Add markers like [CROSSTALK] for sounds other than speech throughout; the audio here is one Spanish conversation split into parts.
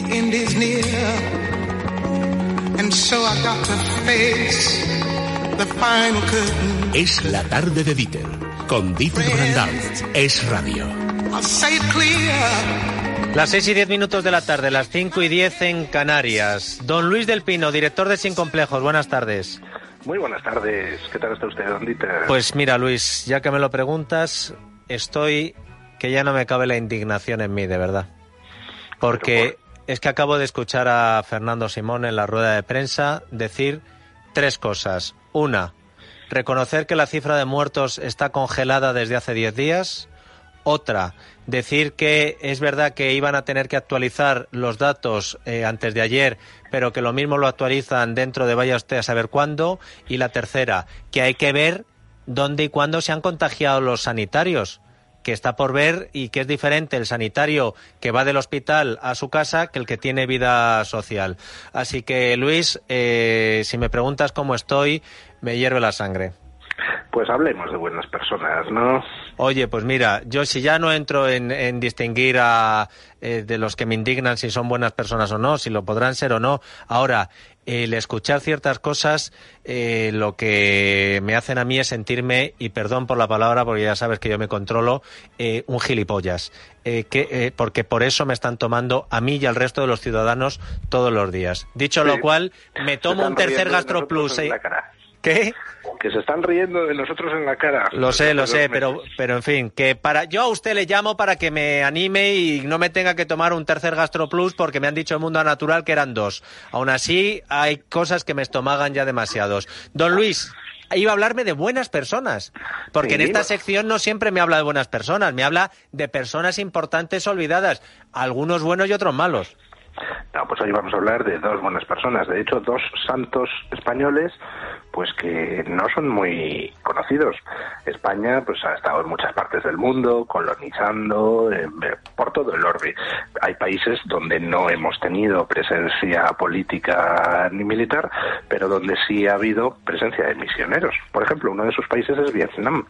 the end is near. And so I got to face the final curtain. Es la tarde de Dieter, con Dieter Brandal. Es radio. I'll say it clear. Las 6 y 10 minutos de la tarde, las 5 y 10 en Canarias. Don Luis del Pino, director de Sin Complejos, buenas tardes. Muy buenas tardes. ¿Qué tal está usted, don Dieter? Pues mira, Luis, ya que me lo preguntas, estoy que ya no me cabe la indignación en mí, de verdad. Porque es que acabo de escuchar a Fernando Simón en la rueda de prensa decir tres cosas. Una, reconocer que la cifra de muertos está congelada desde hace diez días. Otra, decir que es verdad que iban a tener que actualizar los datos eh, antes de ayer, pero que lo mismo lo actualizan dentro de vaya usted a saber cuándo. Y la tercera, que hay que ver dónde y cuándo se han contagiado los sanitarios que está por ver y que es diferente el sanitario que va del hospital a su casa que el que tiene vida social. Así que, Luis, eh, si me preguntas cómo estoy, me hierve la sangre. Pues hablemos de buenas personas, ¿no? Oye, pues mira, yo si ya no entro en, distinguir a eh, de los que me indignan si son buenas personas o no, si lo podrán ser o no. Ahora, el escuchar ciertas cosas, eh, lo que me hacen a mí es sentirme, y perdón por la palabra, porque ya sabes que yo me controlo, eh, un gilipollas. que, porque por eso me están tomando a mí y al resto de los ciudadanos todos los días. Dicho lo cual, me tomo un tercer GastroPlus. ¿Qué? Que se están riendo de nosotros en la cara. Lo sé, lo sé, pero, pero en fin, que para yo a usted le llamo para que me anime y no me tenga que tomar un tercer GastroPlus porque me han dicho en Mundo Natural que eran dos. Aún así, hay cosas que me estomagan ya demasiados. Don Luis, iba a hablarme de buenas personas, porque en esta sección no siempre me habla de buenas personas, me habla de personas importantes olvidadas, algunos buenos y otros malos. No, pues hoy vamos a hablar de dos buenas personas, de hecho dos santos españoles pues que no son muy conocidos. España pues ha estado en muchas partes del mundo, colonizando eh, por todo el orbe. Hay países donde no hemos tenido presencia política ni militar, pero donde sí ha habido presencia de misioneros. Por ejemplo, uno de esos países es Vietnam.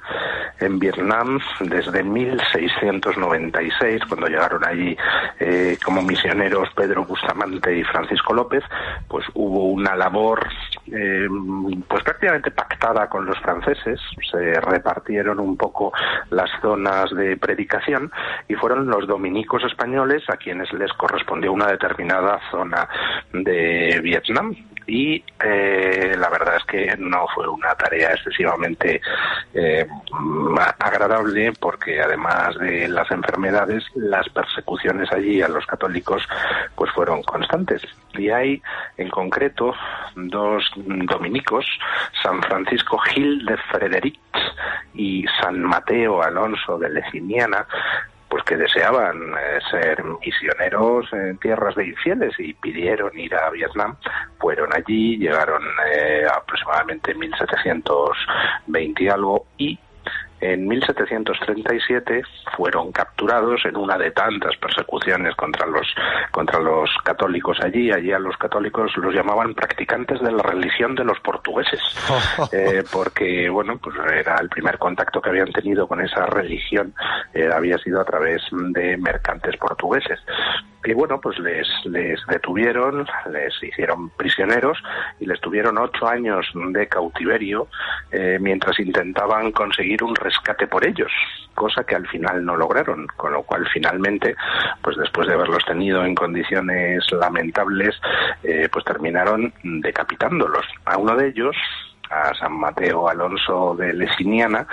En Vietnam, desde 1696, cuando llegaron allí eh, como misioneros Pedro Bustamante y Francisco López, pues hubo una labor eh, pues prácticamente pactada con los franceses, se repartieron un poco las zonas de predicación y fueron los dominicos españoles a quienes les correspondió una determinada zona de Vietnam y eh, la verdad es que no fue una tarea excesivamente eh, agradable porque además de las enfermedades las persecuciones allí a los católicos pues fueron constantes. Y hay en concreto dos dominicos San Francisco Gil de Frederic y San Mateo Alonso de Leciniana que deseaban eh, ser misioneros en tierras de infieles y pidieron ir a Vietnam, fueron allí, llegaron eh, aproximadamente 1720 y algo y en 1737 fueron capturados en una de tantas persecuciones contra los contra los católicos allí. Allí a los católicos los llamaban practicantes de la religión de los portugueses, [LAUGHS] eh, porque bueno, pues era el primer contacto que habían tenido con esa religión eh, había sido a través de mercantes portugueses y bueno, pues les, les detuvieron, les hicieron prisioneros y les tuvieron ocho años de cautiverio eh, mientras intentaban conseguir un rescate por ellos, cosa que al final no lograron, con lo cual finalmente, pues después de haberlos tenido en condiciones lamentables, eh, pues terminaron decapitándolos. A uno de ellos, a San Mateo Alonso de Lesiniana,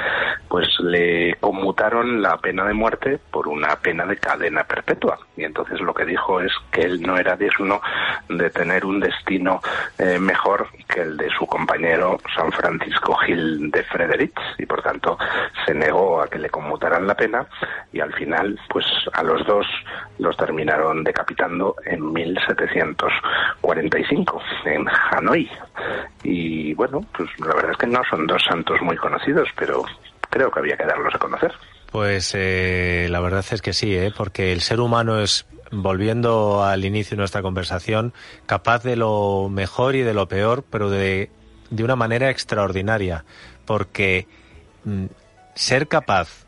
pues le conmutaron la pena de muerte por una pena de cadena perpetua. Y entonces lo que dijo es que él no era digno de tener un destino eh, mejor que el de su compañero San Francisco Gil de Fredericks y por tanto se negó a que le conmutaran la pena y al final pues a los dos los terminaron decapitando en 1745 en Hanoi. Y bueno, pues pues la verdad es que no son dos santos muy conocidos, pero creo que había que darlos a conocer. Pues eh, la verdad es que sí, ¿eh? porque el ser humano es, volviendo al inicio de nuestra conversación, capaz de lo mejor y de lo peor, pero de, de una manera extraordinaria, porque mm, ser capaz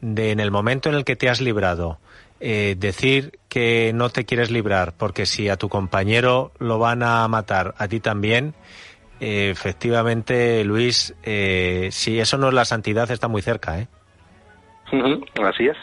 de, en el momento en el que te has librado, eh, decir que no te quieres librar, porque si a tu compañero lo van a matar, a ti también, efectivamente, Luis, eh, si eso no es la santidad, está muy cerca, ¿eh? Así es.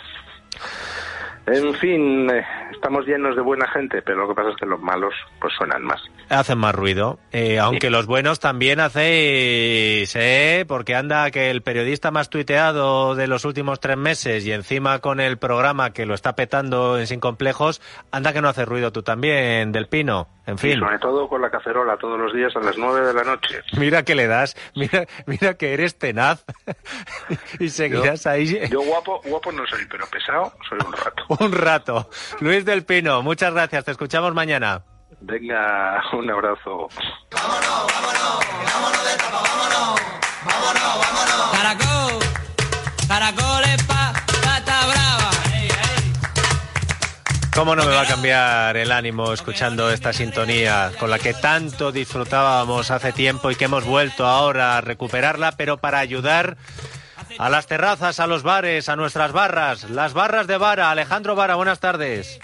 En fin, eh, estamos llenos de buena gente, pero lo que pasa es que los malos pues suenan más. Hacen más ruido, eh, aunque los buenos también hacéis, ¿eh? Porque anda que el periodista más tuiteado de los últimos tres meses y encima con el programa que lo está petando en Sin Complejos, anda que no hace ruido tú también, Del Pino. En fin. Y sobre todo con la cacerola todos los días a las nueve de la noche. Mira que le das, mira, mira que eres tenaz [LAUGHS] y seguirás ahí. Yo guapo, guapo no soy, pero pesado soy un rato. [LAUGHS] un rato. Luis del Pino, muchas gracias, te escuchamos mañana. Venga, [LAUGHS] un abrazo. Vámonos, vámonos, vámonos de tapa, vámonos, vámonos, vámonos. Caracol, caracoles pa, pata brava. ¿Cómo no me va a cambiar el ánimo escuchando esta sintonía con la que tanto disfrutábamos hace tiempo y que hemos vuelto ahora a recuperarla, pero para ayudar a las terrazas, a los bares, a nuestras barras, las barras de Vara. Alejandro Vara, buenas tardes.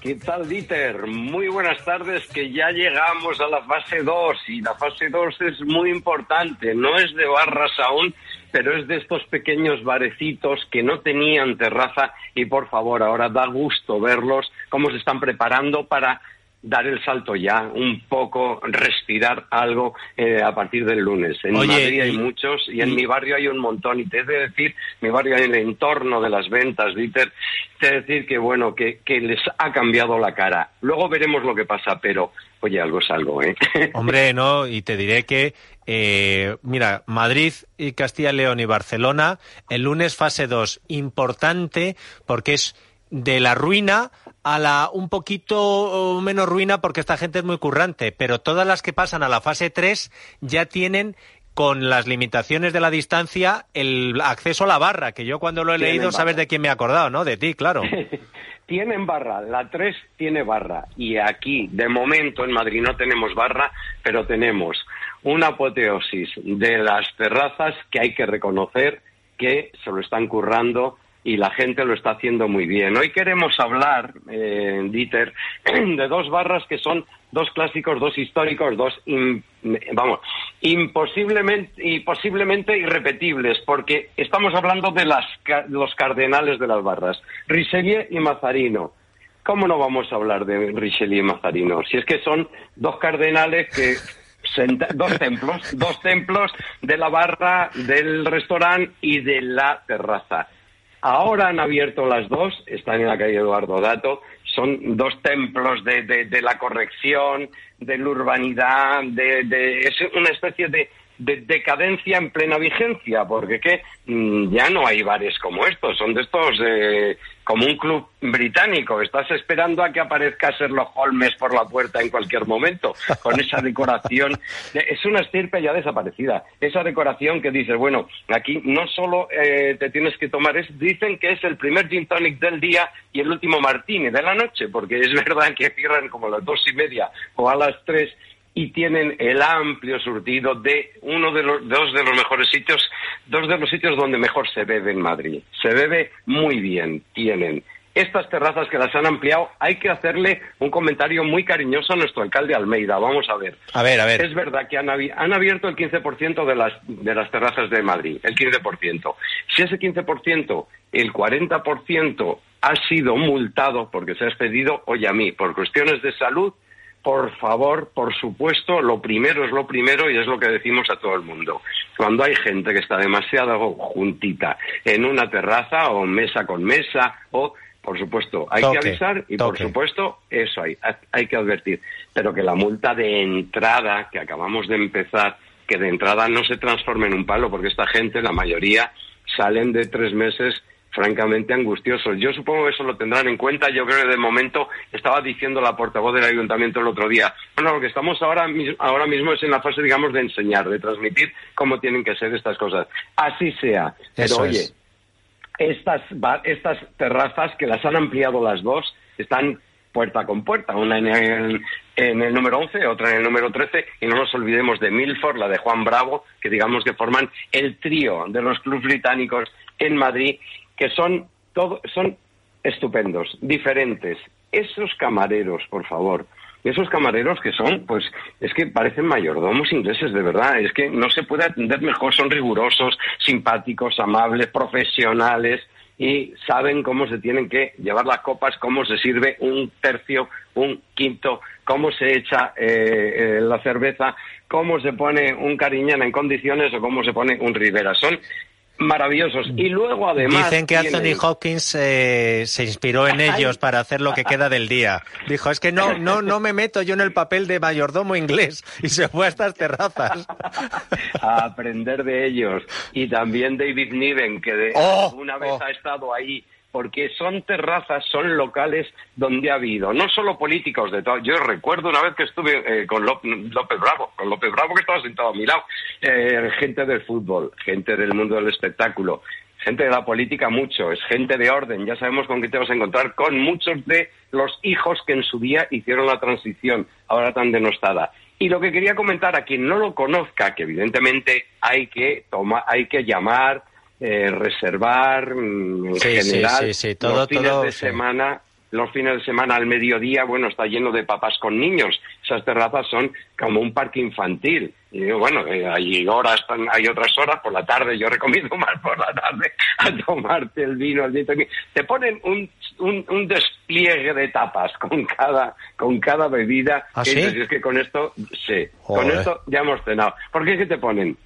¿Qué tal, Dieter? Muy buenas tardes, que ya llegamos a la fase 2 y la fase 2 es muy importante. No es de barras aún, pero es de estos pequeños barecitos que no tenían terraza y por favor, ahora da gusto verlos, cómo se están preparando para dar el salto ya, un poco, respirar algo eh, a partir del lunes. En Oye, Madrid hay y- muchos y en y- mi barrio hay un montón. Y te he de decir, mi barrio en el entorno de las ventas, Dieter, te he de decir que, bueno, que, que les ha cambiado la cara. Luego veremos lo que pasa, pero, oye, algo es algo, ¿eh? [LAUGHS] Hombre, no, y te diré que, eh, mira, Madrid y Castilla y León y Barcelona, el lunes fase 2, importante porque es de la ruina a la un poquito menos ruina porque esta gente es muy currante, pero todas las que pasan a la fase 3 ya tienen con las limitaciones de la distancia el acceso a la barra, que yo cuando lo he leído sabes barra. de quién me he acordado, ¿no? De ti, claro. [LAUGHS] Tienen barra, la 3 tiene barra. Y aquí, de momento, en Madrid no tenemos barra, pero tenemos una apoteosis de las terrazas que hay que reconocer que se lo están currando y la gente lo está haciendo muy bien. Hoy queremos hablar, eh, Dieter, [CLEARS THROAT] de dos barras que son dos clásicos, dos históricos, dos, vamos, imposiblemente, y posiblemente irrepetibles, porque estamos hablando de las, los cardenales de las barras, Richelieu y Mazarino. ¿Cómo no vamos a hablar de Richelieu y Mazarino? Si es que son dos cardenales que [LAUGHS] dos templos, dos templos de la barra, del restaurante y de la terraza. Ahora han abierto las dos, están en la calle Eduardo Dato, son dos templos de, de- de la corrección, de la urbanidad, de, de- es una especie de, de decadencia en plena vigencia, porque ¿qué? Mm, ya no hay bares como estos, son de estos eh, como un club británico, estás esperando a que aparezca Sherlock Holmes por la puerta en cualquier momento, con esa decoración, [LAUGHS] es una estirpe ya desaparecida, esa decoración que dices, bueno, aquí no solo eh, te tienes que tomar, es, dicen que es el primer gin tonic del día y el último martini de la noche, porque es [LAUGHS] verdad que cierran como a las dos y media o a las tres y tienen el amplio surtido de uno de los dos de los mejores sitios, dos de los sitios donde mejor se bebe en Madrid. Se bebe muy bien, tienen estas terrazas que las han ampliado, hay que hacerle un comentario muy cariñoso a nuestro alcalde Almeida. Vamos a ver. A ver, a ver. Es verdad que han, han abierto el 15% de las, de las terrazas de Madrid, el 15%. Si ese 15%, el 40% ha sido multado porque se ha expedido, oye a mí, por cuestiones de salud, por favor, por supuesto, lo primero es lo primero y es lo que decimos a todo el mundo. Cuando hay gente que está demasiado juntita en una terraza o mesa con mesa o, por supuesto, hay Toque, que avisar y, por supuesto, eso hay, hay que advertir. Pero que la multa de entrada que acabamos de empezar, que de entrada no se transforme en un palo, porque esta gente, la mayoría, salen de tres meses francamente angustiosos. Yo supongo que eso lo tendrán en cuenta. Yo creo que de momento estaba diciendo la portavoz del ayuntamiento el otro día. Bueno, lo que estamos ahora, ahora mismo es en la fase, digamos, de enseñar, de transmitir cómo tienen que ser estas cosas. Así sea. Pero Eso oye, es. estas, estas terrazas que las han ampliado las dos están puerta con puerta, una en el, en el número 11, otra en el número 13, y no nos olvidemos de Milford, la de Juan Bravo, que digamos que forman el trío de los clubes británicos en Madrid, que son, todo, son estupendos, diferentes. Esos camareros, por favor, esos camareros que son, pues, es que parecen mayordomos ingleses, de verdad. Es que no se puede atender mejor, son rigurosos, simpáticos, amables, profesionales y saben cómo se tienen que llevar las copas, cómo se sirve un tercio, un quinto, cómo se echa eh, eh, la cerveza, cómo se pone un cariñana en condiciones o cómo se pone un Rivera. Son maravillosos. Y luego además... Dicen que Anthony tienen- Hopkins eh, se inspiró en ellos para hacer lo que queda del día. Dijo, es que no, no, no me meto yo en el papel de mayordomo inglés. [LAUGHS] Y se fue a estas terrazas. [LAUGHS] a aprender de ellos. Y también David Niven, que de Oh, alguna vez oh. ha estado ahí, porque son terrazas, son locales donde ha habido, no solo políticos de todo. Yo recuerdo una vez que estuve eh, con López Bravo, con López Bravo que estaba sentado a mi lado, eh, gente del fútbol, gente del mundo del espectáculo. Gente de la política, mucho, es gente de orden, ya sabemos con qué te vas a encontrar, con muchos de los hijos que en su día hicieron la transición, ahora tan denostada. Y lo que quería comentar a quien no lo conozca, que evidentemente hay que tomar, hay que llamar, eh, reservar, mm, Sí, general, sí, sí, todo- los fines todo, de semana, los fines de semana al mediodía, bueno, está lleno de papás con niños. Esas terrazas son como un parque infantil. Y digo, bueno, eh, hay horas, hay otras horas por la tarde. Yo recomiendo más por la tarde [LAUGHS] a tomarte el vino, el tinto. Te ponen un, un, un despliegue de tapas con cada, con cada bebida. ¿Ah, que sí? dices, es que con esto, sí, con esto ya hemos cenado. ¿Por qué es que te ponen?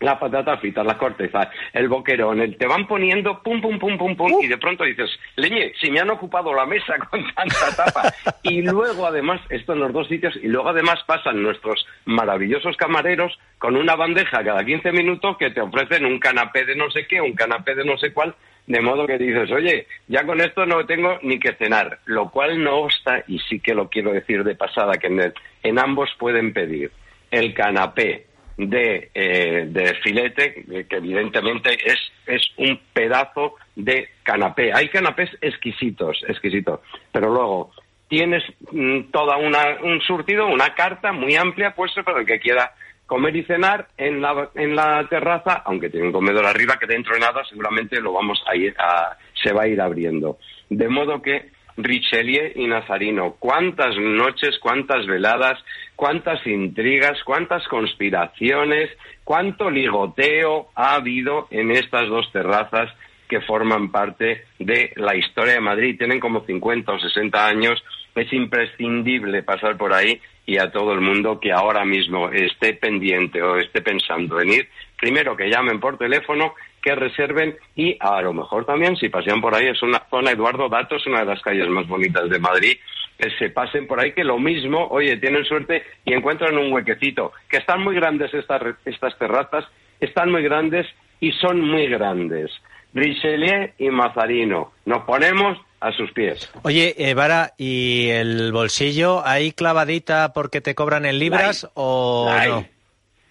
Las patatas fritas, las cortezas, el boquerón, el- te van poniendo pum, pum, pum, pum, pum, y de pronto dices, leñe, si me han ocupado la mesa [LAUGHS] con tanta tapa. y luego además, esto en los dos sitios, y luego además pasan nuestros maravillosos camareros con una bandeja cada 15 minutos que te ofrecen un canapé de no sé qué, un canapé de no sé cuál, de modo que dices, oye, ya con esto no tengo ni que cenar, lo cual no obsta, y sí que lo quiero decir de pasada, que en, en ambos pueden pedir el canapé de, eh, de filete, que evidentemente es, es un pedazo de canapé. Hay canapés exquisitos, exquisitos, pero luego tienes mm, toda una, un surtido, una carta muy amplia puesta para el que quiera comer y cenar en la, en la terraza, aunque tiene un comedor arriba que dentro de nada seguramente lo vamos a ir a, se va a ir abriendo. De modo que Richelieu y Nazarino, cuántas noches, cuántas veladas, cuántas intrigas, cuántas conspiraciones, cuánto ligoteo ha habido en estas dos terrazas que forman parte de la historia de Madrid. Tienen como 50 o 60 años. Es imprescindible pasar por ahí y a todo el mundo que ahora mismo esté pendiente o esté pensando en ir, primero que llamen por teléfono, que reserven y a lo mejor también si pasean por ahí es una zona Eduardo Dato es una de las calles más bonitas de Madrid que se pasen por ahí que lo mismo oye tienen suerte y encuentran un huequecito que están muy grandes estas estas terrazas están muy grandes y son muy grandes Richelieu y Mazarino nos ponemos a sus pies Oye, eh, Vara, ¿y el bolsillo ahí clavadita porque te cobran en libras La hay. o la hay, no?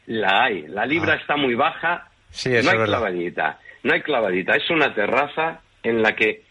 la hay. La libra Ah. está muy baja. Sí, eso no hay verdad. clavadita. No hay clavadita. Es una terraza en la que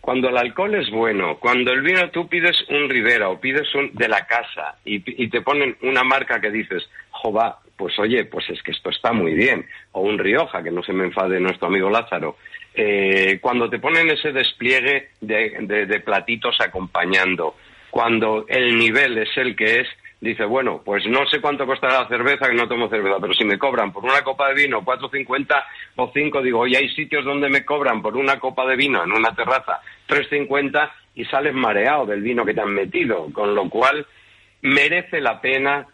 cuando el alcohol es bueno, cuando el vino tú pides un Rivera o pides un de la casa y, y te ponen una marca que dices, jova, pues oye, pues es que esto está muy bien. O un Rioja, que no se me enfade nuestro amigo Lázaro. Eh, cuando te ponen ese despliegue de, de- de platitos acompañando, cuando el nivel es el que es, dice, bueno, pues no sé cuánto costará la cerveza, que no tomo cerveza, pero si me cobran por una copa de vino 4.50 o 5, digo, y hay sitios donde me cobran por una copa de vino en una terraza 3.50 y sales mareado del vino que te han metido, con lo cual merece la pena.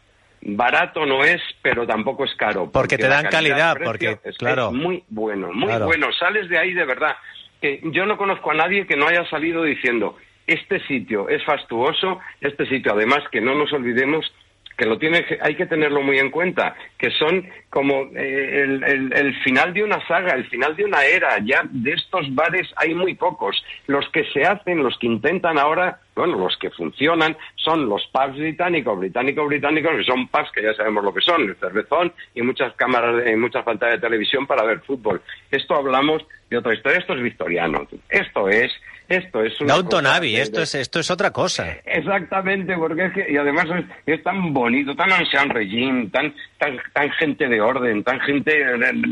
Barato no es, pero tampoco es caro. Porque te dan calidad, porque, es, claro. es muy bueno, muy Claro. bueno. Sales de ahí de verdad. Que yo no conozco a nadie que no haya salido diciendo este sitio es fastuoso, este sitio además que no nos olvidemos que lo tiene hay que tenerlo muy en cuenta, que son como eh, el- el final de una saga, el final de una era. Ya de estos bares hay muy pocos. Los que se hacen, los que intentan ahora, bueno, los que funcionan, son los pubs británicos, británicos, británicos, que son pubs que ya sabemos lo que son, el cervezón y muchas cámaras, y muchas pantallas de televisión para ver fútbol. Esto hablamos de otra historia. Esto es victoriano. Esto es, esto es una Downton Abbey, esto es, esto es otra cosa. Exactamente, porque es que, y además es, es tan bonito, tan ancien regime, tan, tan, tan gente de orden, tan gente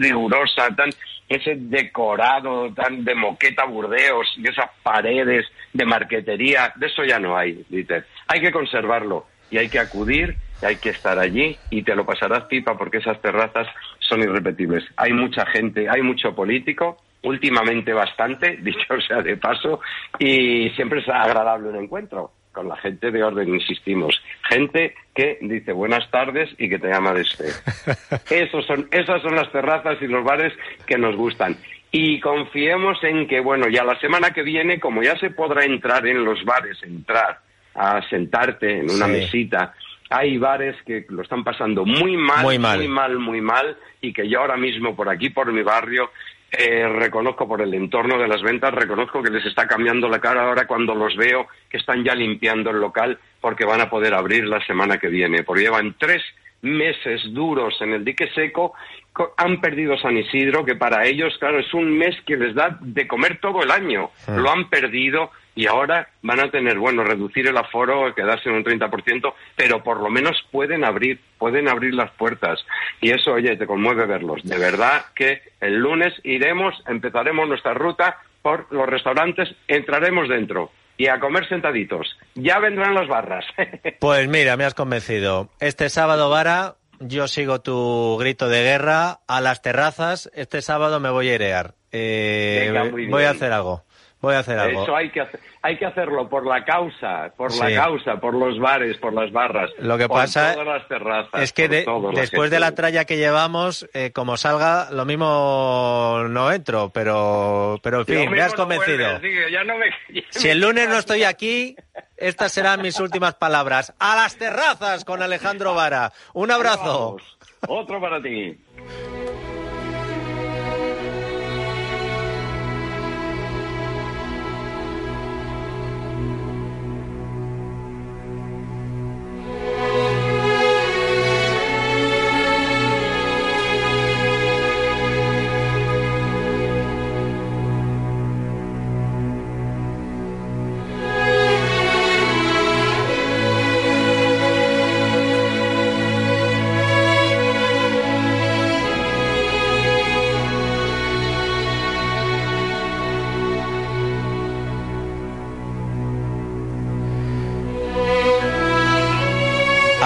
rigurosa, tan ese decorado tan de moqueta Burdeos y esas paredes de marquetería, de eso ya no hay, dice. Hay que conservarlo y hay que acudir, y hay que estar allí y te lo pasarás pipa porque esas terrazas son irrepetibles. Hay mucha gente, hay mucho político, últimamente bastante, [LAUGHS] dicho sea de paso, y siempre es agradable un encuentro con la gente de orden, insistimos. Gente que dice buenas tardes y que te llama de usted. [LAUGHS] Esos son, esas son las terrazas y los bares que nos gustan. Y confiemos en que, bueno, ya la semana que viene, como ya se podrá entrar en los bares, entrar a sentarte en una Sí. mesita, hay bares que lo están pasando muy mal, Muy mal. muy mal, muy mal, y que yo ahora mismo por aquí, por mi barrio, eh, reconozco por el entorno de las ventas, reconozco que les está cambiando la cara ahora cuando los veo que están ya limpiando el local porque van a poder abrir la semana que viene, porque llevan tres meses duros en el dique seco, co- han perdido San Isidro, que para ellos, claro, es un mes que les da de comer todo el año, lo han perdido y ahora van a tener, bueno, reducir el aforo, quedarse en un 30%, pero por lo menos pueden abrir, pueden abrir las puertas. Y eso, oye, te conmueve verlos. De verdad que el lunes iremos, empezaremos nuestra ruta por los restaurantes, entraremos dentro y a comer sentaditos. Ya vendrán las barras. [LAUGHS] Pues mira, me has convencido. Este sábado, Vara, yo sigo tu grito de guerra a las terrazas. Este sábado me voy a airear. Eh, Venga, voy a hacer algo. Voy a hacer algo. Eso hay que, hacer, hay que hacerlo por la causa, por Sí. la causa, por los bares, por las barras. Lo que por pasa todas las terrazas, es que de- después de la tralla que llevamos, eh, como salga, lo mismo no entro, pero, pero en fin, me has no convencido. vuelves, digo, ya no me- [LAUGHS] ya Si el lunes no estoy aquí, estas serán mis últimas palabras. A las terrazas con Alejandro Vara. Un abrazo. Vamos, Otro para ti.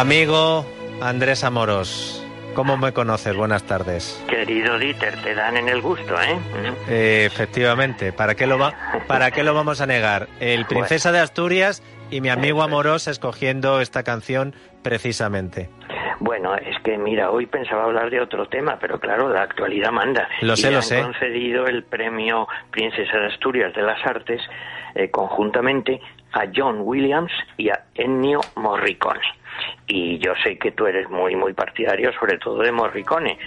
Amigo Andrés Amoros, ¿cómo me conoces? Buenas tardes. Querido Dieter, te dan en el gusto, ¿eh? Eh, efectivamente, ¿para qué, lo va- ¿para qué lo vamos a negar? El Princesa de Asturias y mi amigo Amorós escogiendo esta canción precisamente. Bueno, es que mira, hoy pensaba hablar de otro tema, pero claro, la actualidad manda. Lo Y sé, le lo han sé. concedido el premio Princesa de Asturias de las Artes eh, conjuntamente a John Williams y a Ennio Morricone. Y yo sé que tú eres muy, muy partidario, sobre todo de Morricone.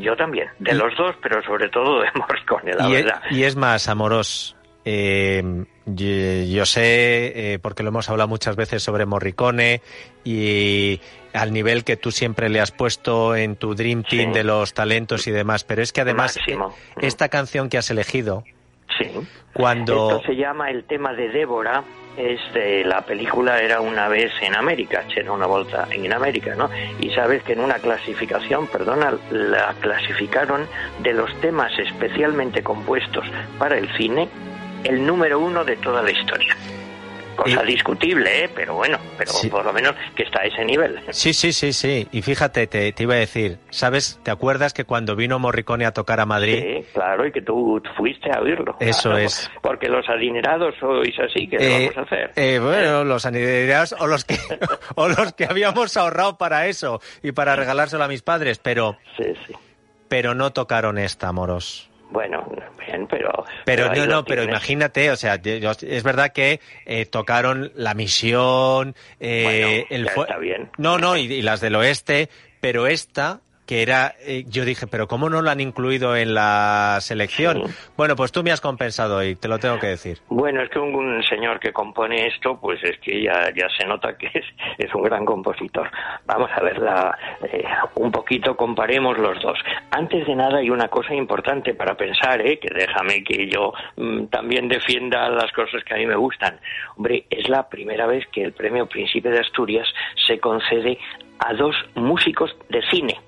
Yo también, de los dos, pero sobre todo de [LAUGHS] Morricone, la y, e- verdad. y es más, Amorós, eh, yo, sé, eh, porque lo hemos hablado muchas veces sobre Morricone y al nivel que tú siempre le has puesto en tu Dream Team Sí. de los talentos y demás, pero es que además eh, esta canción que has elegido, Sí. cuando... Esto se llama el tema de Débora. Es de la película Era una vez en América, era una vuelta en América, ¿no? Y sabes que en una clasificación, perdona, la clasificaron de los temas especialmente compuestos para el cine, el número uno de toda la historia. Cosa Y- discutible, ¿eh? Pero bueno, pero Sí. por lo menos que está a ese nivel. Sí, sí, sí, sí. Y fíjate, te, te iba a decir, ¿sabes? ¿Te acuerdas que cuando vino Morricone a tocar a Madrid? Sí, claro, y que tú fuiste a oírlo. Eso Claro, es. Porque los adinerados sois así, ¿qué Eh, vamos a hacer? eh, bueno, los sanitarios o los que [LAUGHS] o los que habíamos ahorrado para eso y para regalárselo a mis padres, pero Sí, sí. pero no tocaron esta, moros. Bueno, bien, pero... Pero no, no, pero imagínate, o sea, es verdad que eh, tocaron La Misión, eh, Bueno, el está bien. No, no, y, y las del oeste, pero esta que era, eh, yo dije, pero ¿cómo no la han incluido en la selección? Sí. Bueno, pues tú me has compensado y te lo tengo que decir. Bueno, es que un, un señor que compone esto, pues es que ya, ya se nota que es, es un gran compositor. Vamos a ver, la, eh, un poquito comparemos los dos. Antes de nada hay una cosa importante para pensar, ¿eh? que déjame que yo mm, también defienda las cosas que a mí me gustan. Hombre, es la primera vez que el premio Príncipe de Asturias se concede a dos músicos de cine.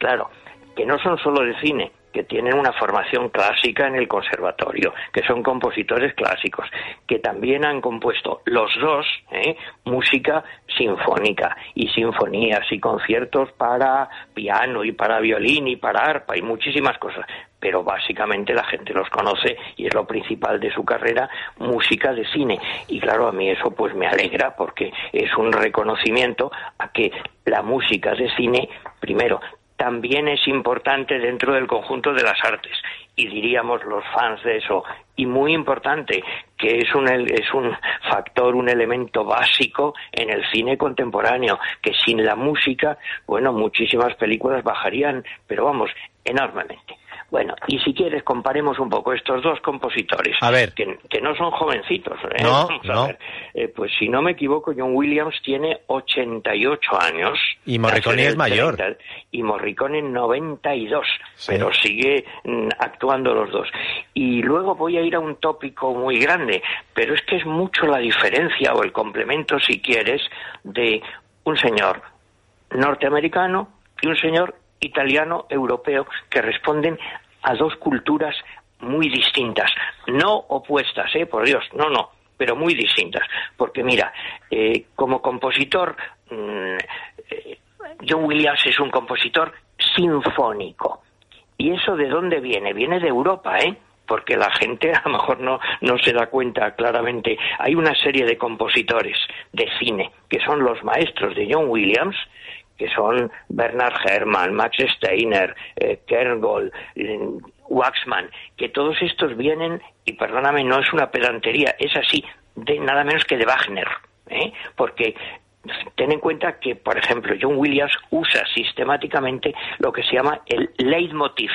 Claro, que no son solo de cine, que tienen una formación clásica en el conservatorio, que son compositores clásicos, que también han compuesto los dos ¿eh? música sinfónica y sinfonías y conciertos para piano y para violín y para arpa y muchísimas cosas. Pero básicamente la gente los conoce y es lo principal de su carrera, música de cine. Y claro, a mí eso pues me alegra porque es un reconocimiento a que la música de cine, primero, también es importante dentro del conjunto de las artes y diríamos los fans de eso. Y muy importante que es un es un factor un elemento básico en el cine contemporáneo que sin la música bueno muchísimas películas bajarían pero vamos enormemente bueno, y si quieres, comparemos un poco estos dos compositores. A ver. Que, que no son jovencitos. ¿eh? No, Vamos a no. ver. Eh, pues si no me equivoco, John Williams tiene 88 años. Y Morricone es mayor. 30, Y Morricone 92. Sí. Pero sigue mm, actuando los dos. Y luego voy a ir a un tópico muy grande, pero es que es mucho la diferencia o el complemento, si quieres, de un señor norteamericano y un señor italiano europeo que responden a dos culturas muy distintas, no opuestas, eh, por Dios, no, no, pero muy distintas, porque mira, eh, como compositor, mm, eh, John Williams es un compositor sinfónico. ¿Y eso de dónde viene? Viene de Europa, ¿eh? Porque la gente a lo mejor no, no se da cuenta claramente. Hay una serie de compositores de cine que son los maestros de John Williams, que son Bernard Herrmann, Max Steiner, eh, Kerngold, eh, Waxman, que todos estos vienen, y perdóname, no es una pedantería, es así, de nada menos que de Wagner, ¿eh? porque ten en cuenta que, por ejemplo, John Williams usa sistemáticamente lo que se llama el leitmotiv,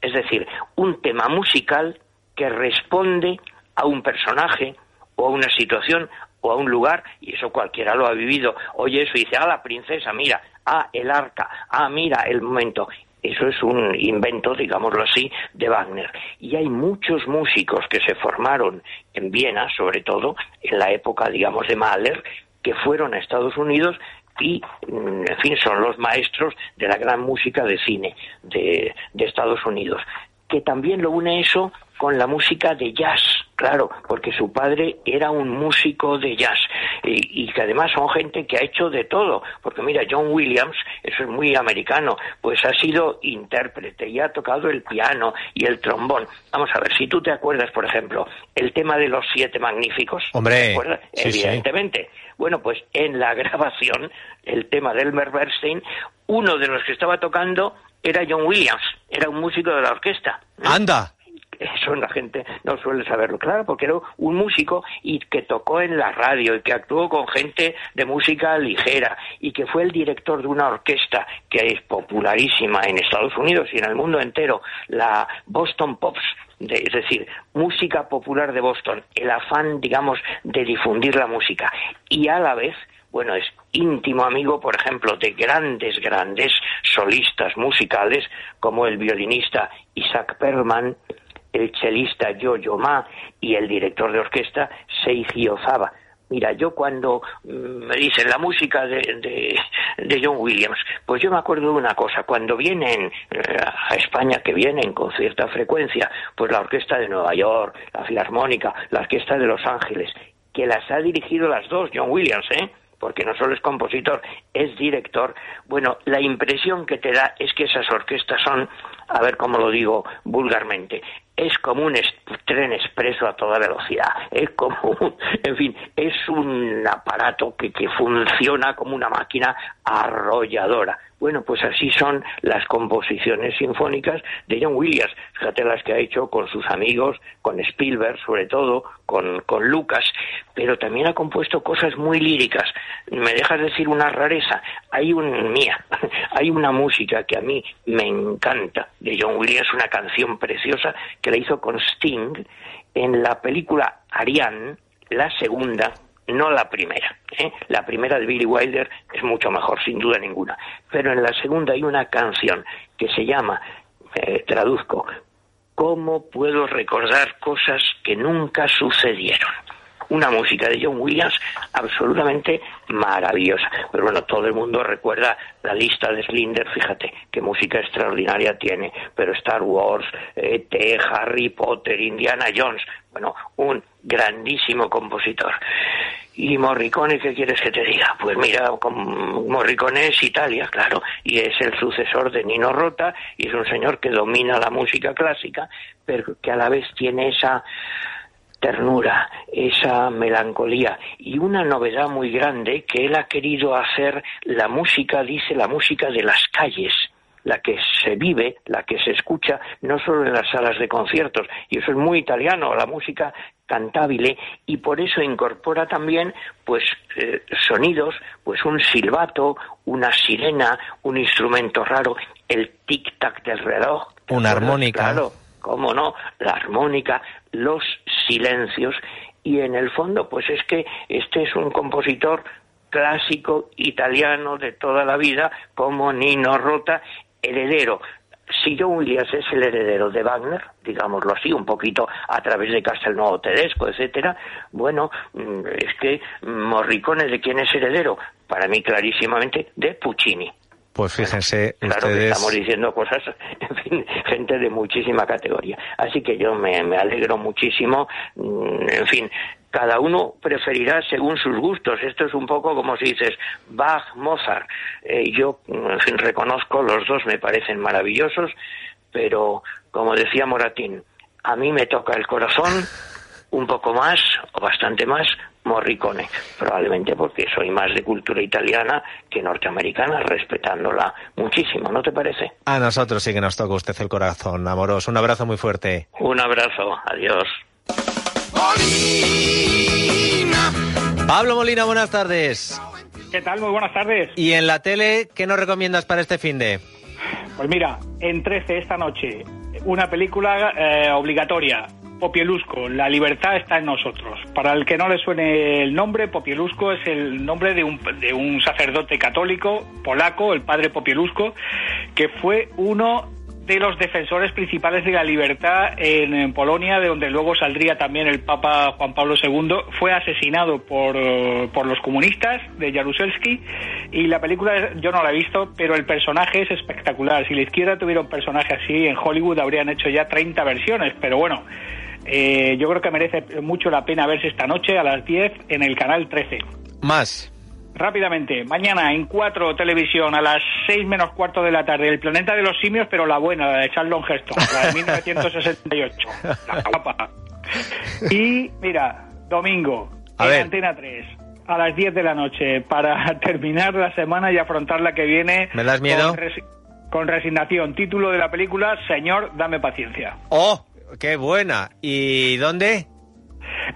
es decir, un tema musical que responde a un personaje o a una situación o a un lugar, y eso cualquiera lo ha vivido, oye eso y dice, ah, la princesa, mira, ah, el arca, ah, mira, el momento. Eso es un invento, digámoslo así, de Wagner. Y hay muchos músicos que se formaron en Viena, sobre todo, en la época, digamos, de Mahler, que fueron a Estados Unidos y, mm, en fin, son los maestros de la gran música de cine de, de Estados Unidos. Que también lo une eso con la música de jazz, claro, porque su padre era un músico de jazz y, y que además son gente que ha hecho de todo, porque mira, John Williams, eso es muy americano, pues ha sido intérprete y ha tocado el piano y el trombón. Vamos a ver, si tú te acuerdas, por ejemplo, el tema de los siete magníficos, Hombre. Evidentemente. Bueno, pues en la [LAUGHS] grabación, el tema de Elmer Bernstein, uno de los que estaba tocando era John Williams, era un músico de la orquesta. Anda. Eso la gente no suele saberlo, claro, porque era un músico y que tocó en la radio y que actuó con gente de música ligera y que fue el director de una orquesta que es popularísima en Estados Unidos y en el mundo entero, la Boston Pops, de- es decir, música popular de Boston, el afán, digamos, de difundir la música y a la vez bueno, es íntimo amigo, por ejemplo, de grandes, grandes solistas musicales como el violinista Isaac Perlman, el chelista Yo-Yo Ma y el director de orquesta Seiji Ozawa. Mira, yo cuando mm, me dicen la música de, de, de John Williams, pues yo me acuerdo de una cosa, cuando vienen eh, a España, que vienen con cierta frecuencia, pues la Orquesta de Nueva York, la Filarmónica, la Orquesta de Los Ángeles, que las ha dirigido las dos, John Williams, ¿eh? Porque no solo es compositor, es director. Bueno, la impresión que te da es que esas orquestas son, a ver cómo lo digo vulgarmente, es como un tren expreso a toda velocidad, es como, un- en fin, es un aparato que, que funciona como una máquina arrolladora. Bueno, pues así son las composiciones sinfónicas de John Williams. Fíjate las que ha hecho con sus amigos, con Spielberg sobre todo, con, con Lucas, pero también ha compuesto cosas muy líricas. Me dejas decir una rareza. Hay un, mía, [LAUGHS] hay una música que a mí me encanta de John Williams, una canción preciosa que la hizo con Sting en la película Ariane, la segunda, no la primera. ¿eh? La primera de Billy Wilder es mucho mejor, sin duda ninguna. Pero en la segunda hay una canción que se llama, eh, traduzco, ¿Cómo puedo recordar cosas que nunca sucedieron? Una música de John Williams absolutamente maravillosa. Pero bueno, todo el mundo recuerda la lista de Slinder, fíjate qué música extraordinaria tiene, pero Star Wars, E.T., Harry Potter, Indiana Jones, bueno, un grandísimo compositor. ¿Y Morricone qué quieres que te diga? Pues mira, con- Morricone es Italia, claro, y es el sucesor de Nino Rota, y es un señor que domina la música clásica, pero que a la vez tiene esa ternura, esa melancolía y una novedad muy grande que él ha querido hacer la música, dice la música de las calles, la que se vive, la que se escucha, no solo en las salas de conciertos, y eso es muy italiano, la música cantabile, y por eso incorpora también pues eh, sonidos, pues un silbato, una sirena, un instrumento raro, el tic-tac del reloj. ¿te Una armónica. Claro, cómo no, la armónica, los silencios y en el fondo pues es que este es un compositor clásico italiano de toda la vida como Nino Rota, heredero. Si John Williams es el heredero de Wagner, digámoslo así, un poquito a través de Castelnuovo Tedesco, etcétera, bueno, mm, es que Morricone de quién es heredero? Para mí clarísimamente de Puccini. Pues fíjense Claro que estamos diciendo cosas, [LAUGHS] en fin, gente de muchísima categoría. Así que yo me, me alegro muchísimo. Mm, En fin, cada uno preferirá según sus gustos. Esto es un poco como si dices Bach, Mozart. Eh, yo, mm, en fin, reconozco, los dos me parecen maravillosos, pero como decía Moratín, a mí me toca el corazón un poco más o bastante más Morricone, probablemente porque soy más de cultura italiana que norteamericana, respetándola muchísimo, ¿no te parece? A nosotros sí que nos toca usted el corazón, amoroso. Un abrazo muy fuerte. Un abrazo, adiós. Pablo Molina, buenas tardes. ¿Qué tal? Muy buenas tardes. ¿Y en la tele qué nos recomiendas para este fin de? Pues mira, en 13 esta noche, una película eh, obligatoria, Popielusco, La libertad está en nosotros. Para el que no le suene el nombre, Popielusco es el nombre de un, de un sacerdote católico polaco, el padre Popielusco, que fue uno de los defensores principales de la libertad en, en Polonia, de donde luego saldría también el Papa Juan Pablo II, fue asesinado por, por los comunistas de Jaruzelski y la película yo no la he visto, pero el personaje es espectacular. Si la izquierda tuviera un personaje así en Hollywood habrían hecho ya 30 versiones, pero bueno, eh, yo creo que merece mucho la pena verse esta noche a las 10 en el canal 13. Más. Rápidamente, mañana en 4 televisión a las 6 menos cuarto de la tarde, El planeta de los simios, pero la buena, la de Charlton Heston, la de 1968, la guapa. Y mira, domingo, A en ver. Antena 3, a las 10 de la noche, para [LAUGHS] terminar la semana y afrontar la que viene. ¿Me das miedo? Con, resi- con resignación. Título de la película, Señor, dame paciencia. ¡Oh! ¡Qué buena! ¿Y dónde?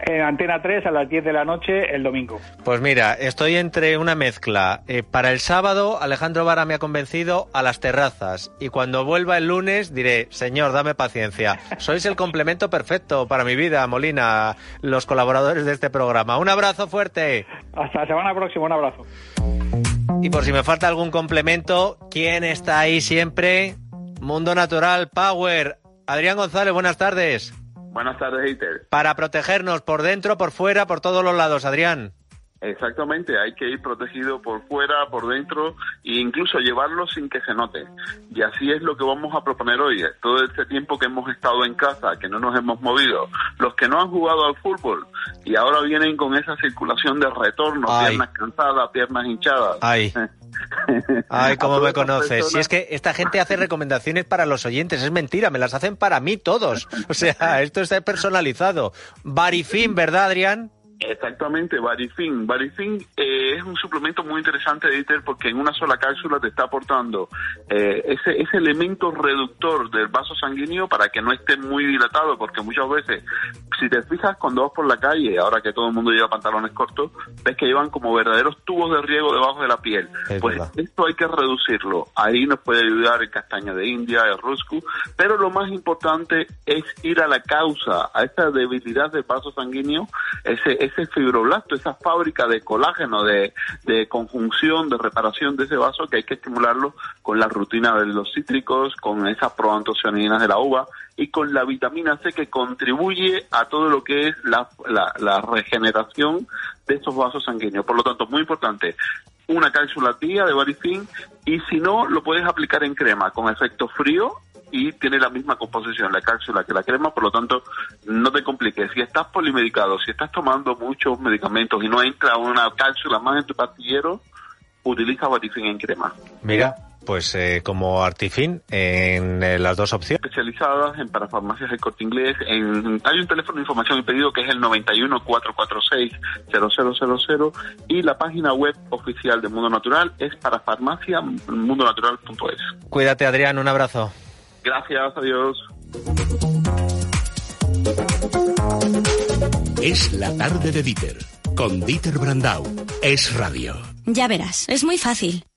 En Antena 3 a las 10 de la noche el domingo. Pues mira, estoy entre una mezcla. Eh, para el sábado, Alejandro Vara me ha convencido a las terrazas. Y cuando vuelva el lunes, diré, señor, dame paciencia. Sois el complemento perfecto para mi vida, Molina, los colaboradores de este programa. Un abrazo fuerte. Hasta la semana próxima, un abrazo. Y por si me falta algún complemento, ¿quién está ahí siempre? Mundo Natural Power. Adrián González, buenas tardes. Buenas tardes, Heiter. Para protegernos por dentro, por fuera, por todos los lados, Adrián. Exactamente, hay que ir protegido por fuera, por dentro e incluso llevarlo sin que se note. Y así es lo que vamos a proponer hoy. Todo este tiempo que hemos estado en casa, que no nos hemos movido, los que no han jugado al fútbol y ahora vienen con esa circulación de retorno, Ay. piernas cansadas, piernas hinchadas. Ay. Ay, cómo me conoces. Si es que esta gente hace recomendaciones para los oyentes, es mentira, me las hacen para mí todos. O sea, esto está personalizado. Barifin, ¿verdad, Adrián? Exactamente, Barifin. Barifin eh, es un suplemento muy interesante, Dieter, porque en una sola cápsula te está aportando eh, ese, ese elemento reductor del vaso sanguíneo para que no esté muy dilatado, porque muchas veces, si te fijas cuando vas por la calle, ahora que todo el mundo lleva pantalones cortos, ves que llevan como verdaderos tubos de riego debajo de la piel. Es pues verdad. esto hay que reducirlo. Ahí nos puede ayudar el castaña de India, el ruscu, pero lo más importante es ir a la causa, a esa debilidad del vaso sanguíneo, ese, ese fibroblasto, esa fábrica de colágeno, de, de conjunción, de reparación de ese vaso que hay que estimularlo con la rutina de los cítricos, con esas proantocianinas de la uva, y con la vitamina C que contribuye a todo lo que es la, la, regeneración de estos vasos sanguíneos. Por lo tanto, muy importante, una cápsula día de Barifin y si no, lo puedes aplicar en crema con efecto frío y tiene la misma composición la cápsula que la crema, por lo tanto no te compliques. Si estás polimedicado, si estás tomando muchos medicamentos y no entra una cápsula más en tu pastillero, utiliza Barifin en crema. Mira, pues eh, como Artifin en eh, las dos opciones. Especializadas en parafarmacias de corte inglés. En, hay un teléfono de información y pedido que es el 91 446 0000 y la página web oficial de Mundo Natural es parafarmaciamundonatural.es. Cuídate, Adrián, un abrazo. Gracias, adiós. Es la tarde de Dieter, con Dieter Brandau. Es radio. Ya verás, es muy fácil.